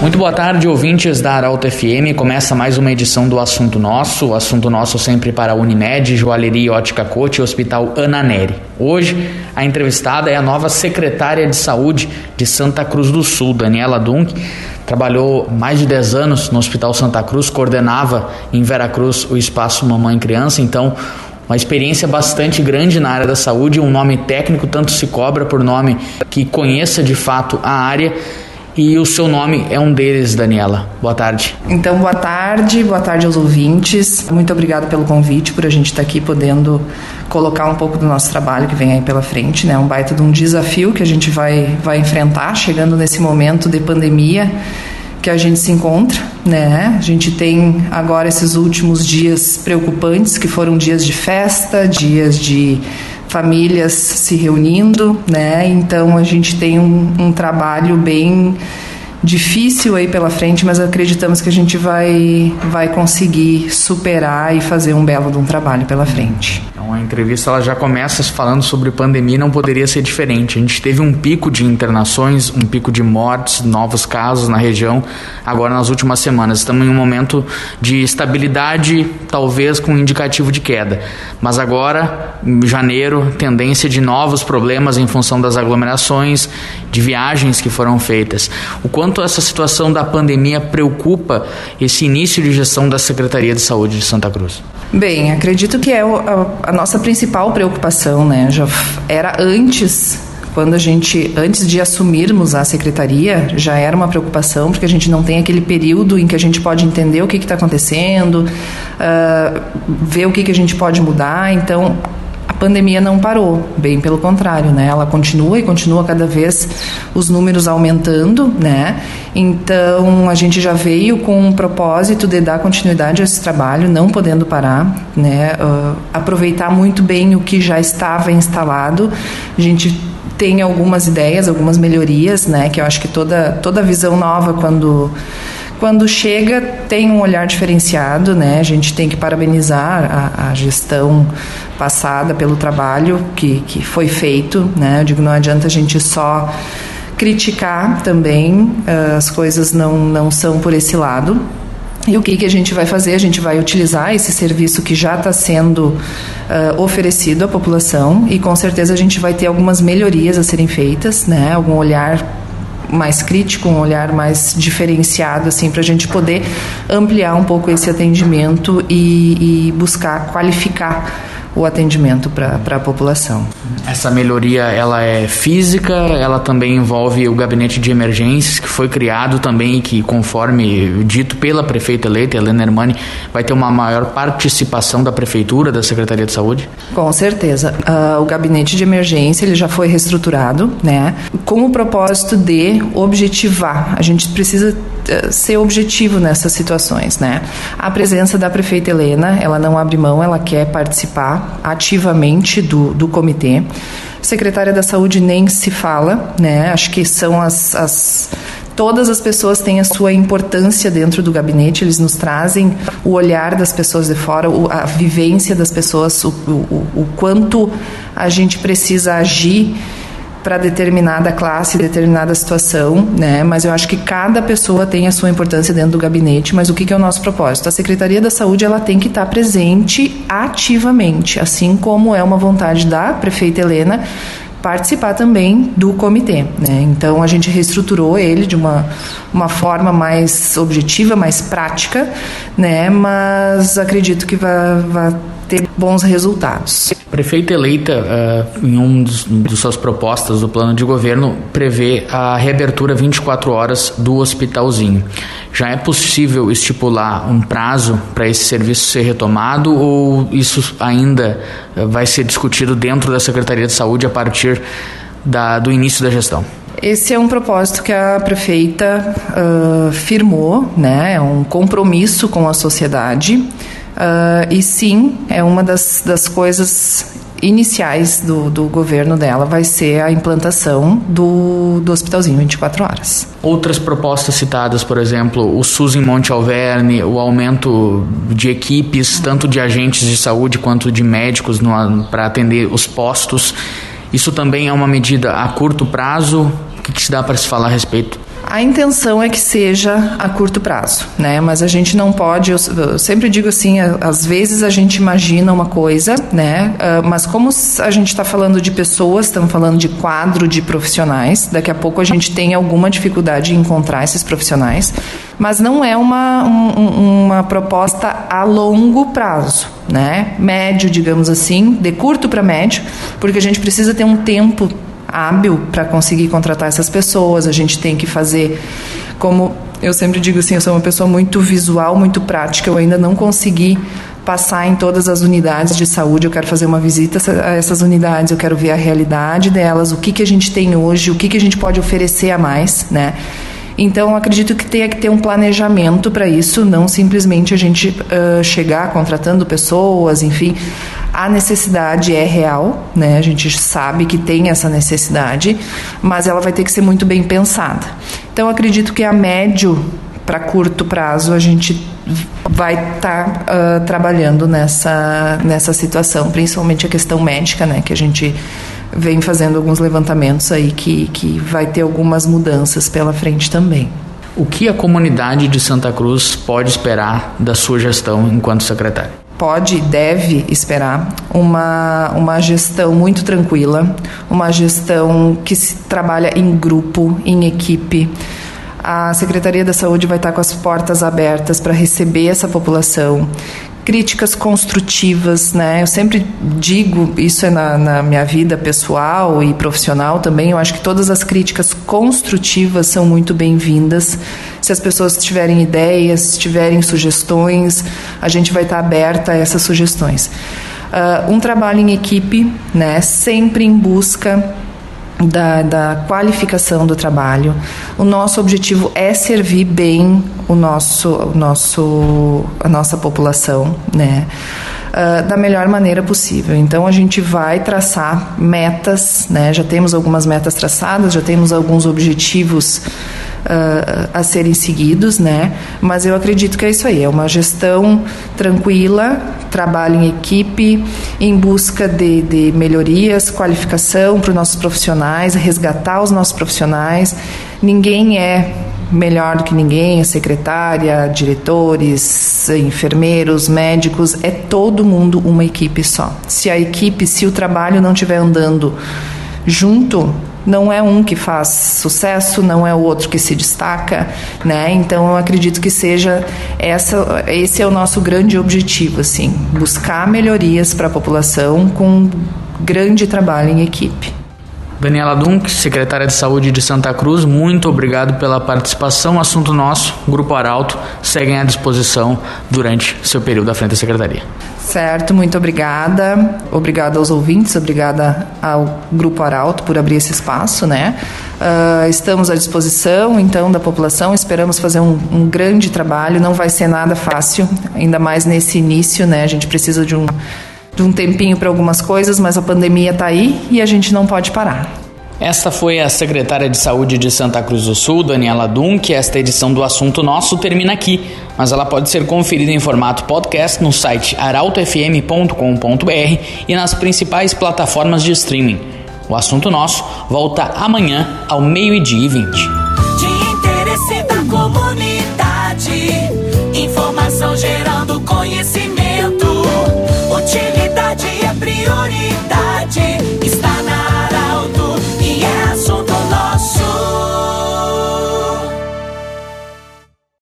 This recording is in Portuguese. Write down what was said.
Muito boa tarde, ouvintes da Arauto FM. Começa mais uma edição do Assunto Nosso. O Assunto Nosso sempre para a Unimed, Joalheria Ótica Cote e Hospital Ana Neri. Hoje, a entrevistada é a nova secretária de Saúde de Santa Cruz do Sul, Daniela Dunk. Trabalhou mais de 10 anos no Hospital Santa Cruz, coordenava em Veracruz o espaço Mamãe Criança, então uma experiência bastante grande na área da saúde, um nome técnico, tanto se cobra por nome que conheça de fato a área e o seu nome é um deles, Daniela. Boa tarde. Então, boa tarde, boa tarde aos ouvintes. Muito obrigado pelo convite, por a gente estar aqui podendo colocar um pouco do nosso trabalho que vem aí pela frente, né? Um baita de um desafio que a gente vai, vai enfrentar chegando nesse momento de pandemia que a gente se encontra, né? A gente tem agora esses últimos dias preocupantes, que foram dias de festa, dias de famílias se reunindo, né? Então a gente tem um, um trabalho bem difícil aí pela frente, mas acreditamos que a gente vai, vai conseguir superar e fazer um belo de um trabalho pela frente. A entrevista ela já começa falando sobre pandemia, não poderia ser diferente. A gente teve um pico de internações, um pico de mortes, novos casos na região, agora nas últimas semanas. Estamos em um momento de estabilidade, talvez com indicativo de queda. Mas agora, em janeiro, tendência de novos problemas em função das aglomerações, de viagens que foram feitas. O quanto essa situação da pandemia preocupa esse início de gestão da Secretaria de Saúde de Santa Cruz? Bem, acredito que é a, nossa principal preocupação, né? Já era antes quando a gente, antes de assumirmos a secretaria, já era uma preocupação, porque a gente não tem aquele período em que a gente pode entender o que está acontecendo, uh, ver o que, que a gente pode mudar. Então, pandemia não parou, bem pelo contrário, né? Ela continua e continua cada vez os números aumentando, né? Então a gente já veio com um propósito de dar continuidade a esse trabalho, não podendo parar, né? Uh, aproveitar muito bem o que já estava instalado. A gente tem algumas ideias, algumas melhorias, né? Que eu acho que toda toda visão nova quando quando chega tem um olhar diferenciado, né? A gente tem que parabenizar a, a gestão passada pelo trabalho que, que foi feito, né? Eu digo, não adianta a gente só criticar também, eh, as coisas não, não são por esse lado. E o que, que a gente vai fazer? A gente vai utilizar esse serviço que já está sendo uh, oferecido à população e com certeza a gente vai ter algumas melhorias a serem feitas, né? algum olhar mais crítico, um olhar mais diferenciado, assim, para a gente poder ampliar um pouco esse atendimento e, e buscar qualificar o atendimento para a população. Essa melhoria ela é física, ela também envolve o gabinete de emergências que foi criado também que conforme dito pela prefeita eleita Helena Hermani vai ter uma maior participação da prefeitura da Secretaria de Saúde. Com certeza, uh, o gabinete de emergência ele já foi reestruturado, né, com o propósito de objetivar. A gente precisa uh, ser objetivo nessas situações, né. A presença da prefeita Helena, ela não abre mão, ela quer participar ativamente do, do comitê. Secretária da Saúde nem se fala, né? Acho que são as, as todas as pessoas têm a sua importância dentro do gabinete, eles nos trazem o olhar das pessoas de fora, a vivência das pessoas, o, o, o quanto a gente precisa agir para determinada classe, determinada situação, né? Mas eu acho que cada pessoa tem a sua importância dentro do gabinete. Mas o que, que é o nosso propósito? A Secretaria da Saúde ela tem que estar tá presente ativamente, assim como é uma vontade da prefeita Helena participar também do comitê. Né? Então a gente reestruturou ele de uma, uma forma mais objetiva, mais prática, né? mas acredito que vai, vai ter bons resultados. A prefeita eleita, uh, em um dos, dos suas propostas do plano de governo, prevê a reabertura 24 horas do hospitalzinho. Já é possível estipular um prazo para esse serviço ser retomado ou isso ainda vai ser discutido dentro da Secretaria de Saúde a partir da, do início da gestão? Esse é um propósito que a prefeita uh, firmou, né? É um compromisso com a sociedade. Uh, e sim, é uma das, das coisas iniciais do, do governo dela vai ser a implantação do, do hospitalzinho 24 horas. Outras propostas citadas, por exemplo, o SUS em Monte Alverne, o aumento de equipes, tanto de agentes de saúde quanto de médicos para atender os postos. Isso também é uma medida a curto prazo? O que, que se dá para se falar a respeito? A intenção é que seja a curto prazo, né? Mas a gente não pode. Eu, eu sempre digo assim, às vezes a gente imagina uma coisa, né? Uh, mas como a gente está falando de pessoas, estamos falando de quadro de profissionais. Daqui a pouco a gente tem alguma dificuldade em encontrar esses profissionais, mas não é uma um, uma proposta a longo prazo, né? Médio, digamos assim, de curto para médio, porque a gente precisa ter um tempo hábil para conseguir contratar essas pessoas, a gente tem que fazer como eu sempre digo assim, eu sou uma pessoa muito visual, muito prática, eu ainda não consegui passar em todas as unidades de saúde, eu quero fazer uma visita a essas unidades, eu quero ver a realidade delas, o que, que a gente tem hoje, o que, que a gente pode oferecer a mais, né? Então, acredito que tenha que ter um planejamento para isso, não simplesmente a gente uh, chegar contratando pessoas, enfim. A necessidade é real, né? A gente sabe que tem essa necessidade, mas ela vai ter que ser muito bem pensada. Então, acredito que a médio para curto prazo a gente vai estar tá, uh, trabalhando nessa, nessa situação, principalmente a questão médica, né? Que a gente vem fazendo alguns levantamentos aí que, que vai ter algumas mudanças pela frente também. O que a comunidade de Santa Cruz pode esperar da sua gestão enquanto secretário? Pode e deve esperar uma, uma gestão muito tranquila, uma gestão que se trabalha em grupo, em equipe. A Secretaria da Saúde vai estar com as portas abertas para receber essa população, críticas construtivas, né? Eu sempre digo, isso é na, na, minha vida pessoal e profissional também, eu acho que todas as críticas construtivas são muito bem-vindas. Se as pessoas tiverem ideias, tiverem sugestões, a gente vai estar aberta a essas sugestões. Uh, um trabalho em equipe, né? Sempre em busca da, da, qualificação do trabalho. O nosso objetivo é servir bem o nosso, o nosso, a nossa população, né? Uh, da melhor maneira possível. Então a gente vai traçar metas, né? Já temos algumas metas traçadas, já temos alguns objetivos uh, a serem seguidos, né? Mas eu acredito que é isso aí, é uma gestão tranquila, trabalho em equipe, em busca de, de melhorias, qualificação para os nossos profissionais, resgatar os nossos profissionais. Ninguém é melhor do que ninguém, a secretária, diretores, enfermeiros, médicos, é todo mundo uma equipe só. Se a equipe, se o trabalho não estiver andando junto, não é um que faz sucesso, não é o outro que se destaca, né? Então eu acredito que seja essa, esse é o nosso grande objetivo, assim, buscar melhorias para a população com grande trabalho em equipe. Daniela Dunk, secretária de Saúde de Santa Cruz, muito obrigado pela participação. Assunto nosso, Grupo Arauto, seguem à disposição durante seu período à frente da secretaria. Certo, muito obrigada. Obrigada aos ouvintes, obrigada ao Grupo Arauto por abrir esse espaço, né? Uh, estamos à disposição, então, da população. Esperamos fazer um, um grande trabalho. Não vai ser nada fácil, ainda mais nesse início, né? A gente precisa de um de um tempinho para algumas coisas, mas a pandemia está aí e a gente não pode parar. Esta foi a secretária de Saúde de Santa Cruz do Sul, Daniela Dunk. Esta edição do Assunto Nosso termina aqui, mas ela pode ser conferida em formato podcast no site arautofm.com.br e nas principais plataformas de streaming. O Assunto Nosso volta amanhã ao meio-dia e vinte. De interesse da comunidade, informação gerando conhecimento. Yoni